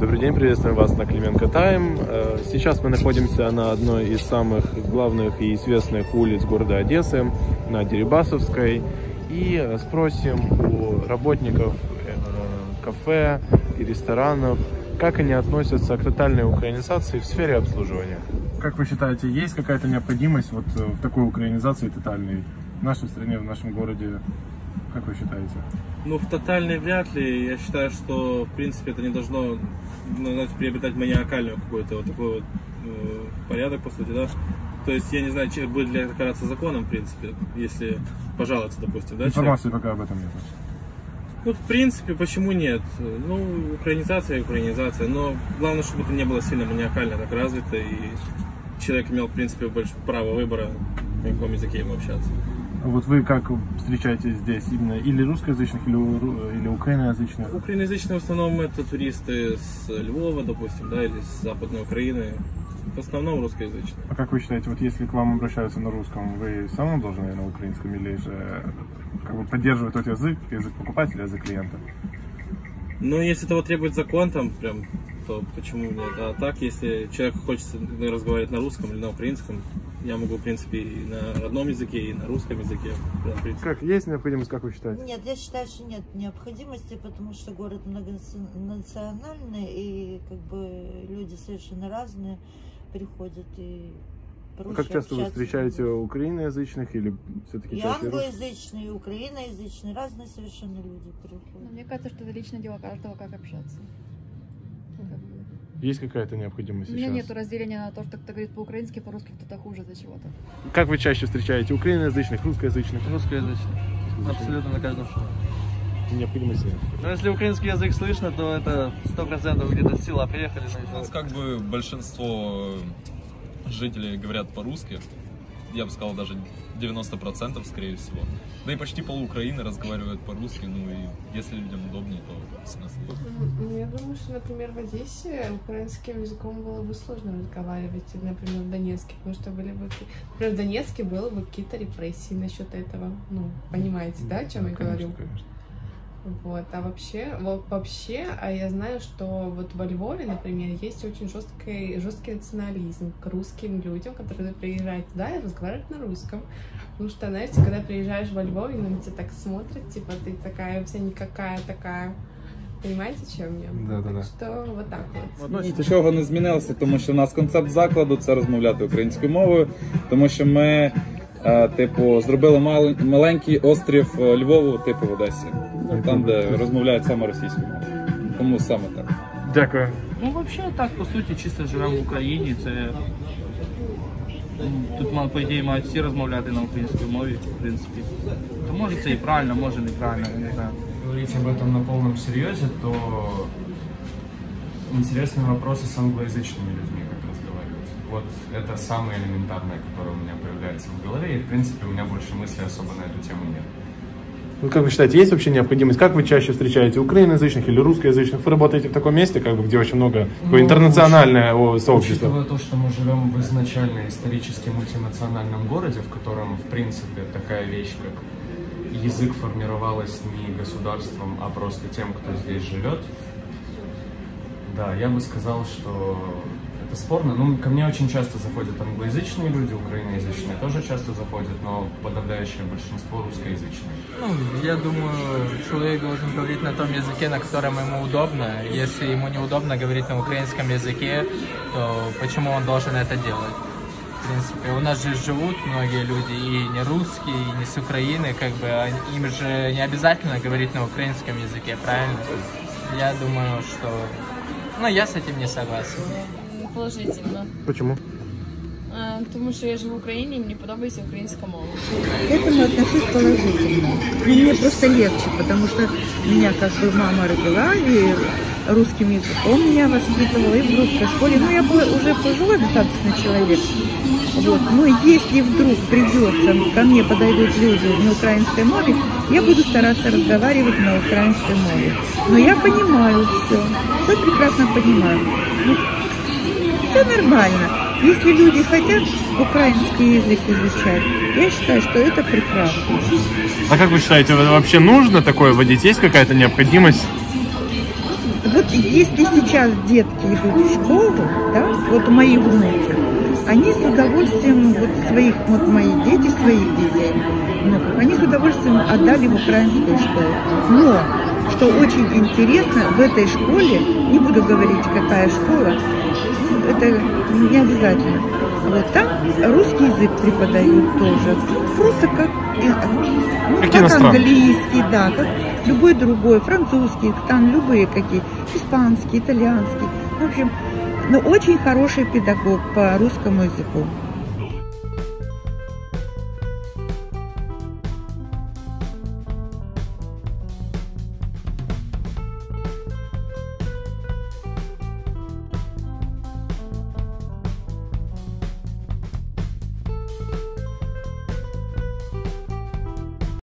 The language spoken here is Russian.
Добрый день, приветствуем вас на Клименко Тайм. Э, сейчас мы находимся на одной из самых главных и известных улиц города Одессы, на Дерибасовской, и спросим у работников э, кафе и ресторанов, как они относятся к тотальной украинизации в сфере обслуживания. Как вы считаете, есть какая-то необходимость вот э, в такой украинизации тотальной в нашей стране, в нашем городе? Как вы считаете? Ну, в тотальной вряд ли. Я считаю, что, в принципе, это не должно знаете, приобретать маниакальную какой-то вот такой вот э, порядок, по сути, да. То есть, я не знаю, человек будет ли это караться законом, в принципе, если пожаловаться, допустим, да, Информации пока об этом нет. Ну, в принципе, почему нет? Ну, украинизация и украинизация, но главное, чтобы это не было сильно маниакально так развито, и человек имел, в принципе, больше право выбора, на каком языке ему общаться. Вот вы как встречаете здесь именно или русскоязычных, или, или украиноязычных? Украиноязычные в основном это туристы с Львова, допустим, да, или с Западной Украины. В основном русскоязычные. А как вы считаете, вот если к вам обращаются на русском, вы все равно должны на украинском или же как бы поддерживать тот язык, язык покупателя, язык клиента? Ну, если того требует закон, там прям, то почему нет? А так, если человек хочет разговаривать на русском или на украинском, я могу, в принципе, и на родном языке, и на русском языке. Как, есть необходимость, как вы считаете? Нет, я считаю, что нет необходимости, потому что город многонациональный, и как бы люди совершенно разные приходят и а как часто вы встречаете украиноязычных или все-таки и англоязычные, и украиноязычные, разные совершенно люди приходят. Но мне кажется, что это личное дело каждого, как общаться. Есть какая-то необходимость У меня нет разделения на то, что кто говорит по-украински, по-русски кто-то хуже за чего-то. Как вы чаще встречаете украиноязычных, русскоязычных? Русскоязычных. Абсолютно на каждом шагу. Необходимости нет. Но если украинский язык слышно, то это сто процентов где-то сила приехали. У нас как бы большинство жителей говорят по-русски. Я бы сказал, даже 90% скорее всего. Да и почти пол Украины разговаривают по-русски, ну и если людям удобнее, то смысл. Ну, я думаю, что, например, в Одессе украинским языком было бы сложно разговаривать, например, в Донецке, потому что были бы... Например, в Донецке было бы какие-то репрессии насчет этого. Ну, понимаете, да, о чем да, я конечно, говорю? Конечно. Вот, а вообще, вот, вообще, а я знаю, что вот во Львове, например, есть очень жесткий, жесткий национализм к русским людям, которые приезжают туда и разговаривают на русском. Потому что, знаете, когда приезжаешь во Львове, на тебя так смотрят, типа, ты такая вся никакая такая. Понимаете, чем я? Да, да, да. Що вот так от. Нічого не змінилося, тому що у нас концепт закладу це розмовляти українською мовою, тому що ми, е, типу, зробили мал, маленький острів е, Львову, типу в Одесі, там, де розмовляють саме російською мовою. Тому саме так. Дякую. Ну, взагалі, так, по суті, чисто живемо в Україні. Це Тут, по ідеї, мають всі розмовляти на українській мові, в принципі. То може це і правильно, може неправильно, я не знаю. Говорить об этом на полном серьезе, то интересные вопросы с англоязычными людьми, как разговаривать. Вот это самое элементарное, которое у меня появляется в голове, и в принципе у меня больше мыслей особо на эту тему нет. Ну, как вы считаете, есть вообще необходимость? Как вы чаще встречаете украиноязычных или русскоязычных? Вы работаете в таком месте, как бы, где очень много ну, интернациональное уч... сообщество? Учитывая то, что мы живем в изначально исторически мультинациональном городе, в котором, в принципе, такая вещь, как язык формировалась не государством, а просто тем, кто здесь живет, да, я бы сказал, что это спорно. Ну, ко мне очень часто заходят англоязычные люди, украиноязычные тоже часто заходят, но подавляющее большинство русскоязычные. Ну, я думаю, человек должен говорить на том языке, на котором ему удобно. Если ему неудобно говорить на украинском языке, то почему он должен это делать? В принципе, у нас же живут многие люди и не русские, и не с Украины, как бы им же не обязательно говорить на украинском языке, правильно? Я думаю, что... Ну, я с этим не согласен положительно. Почему? А, тому що я живу в Україні і мені подобається українська мова. К этому отношусь положительно. Мне просто легче, потому что меня как бы мама родила и русским языком меня воспитывала и в русской школе. Ну, я была уже пожилой достаточно человек. Вот. Но если вдруг придется, ко мне подойдут люди на украинской мове, я буду стараться разговаривать на украинской мове. Но я понимаю все. Все прекрасно понимаю. Ну, все нормально. Если люди хотят украинский язык изучать, я считаю, что это прекрасно. А как вы считаете, вообще нужно такое вводить? Есть какая-то необходимость? вот если сейчас детки идут в школу, да, вот мои внуки, они с удовольствием, вот своих, вот мои дети, своих детей, внуков, они с удовольствием отдали в украинскую школу. Но, что очень интересно, в этой школе, не буду говорить, какая школа, это не обязательно. Вот там русский язык преподают тоже. Просто как, ну, Как как английский, да, как любой другой, французский, там любые какие, испанский, итальянский. В общем, ну, очень хороший педагог по русскому языку.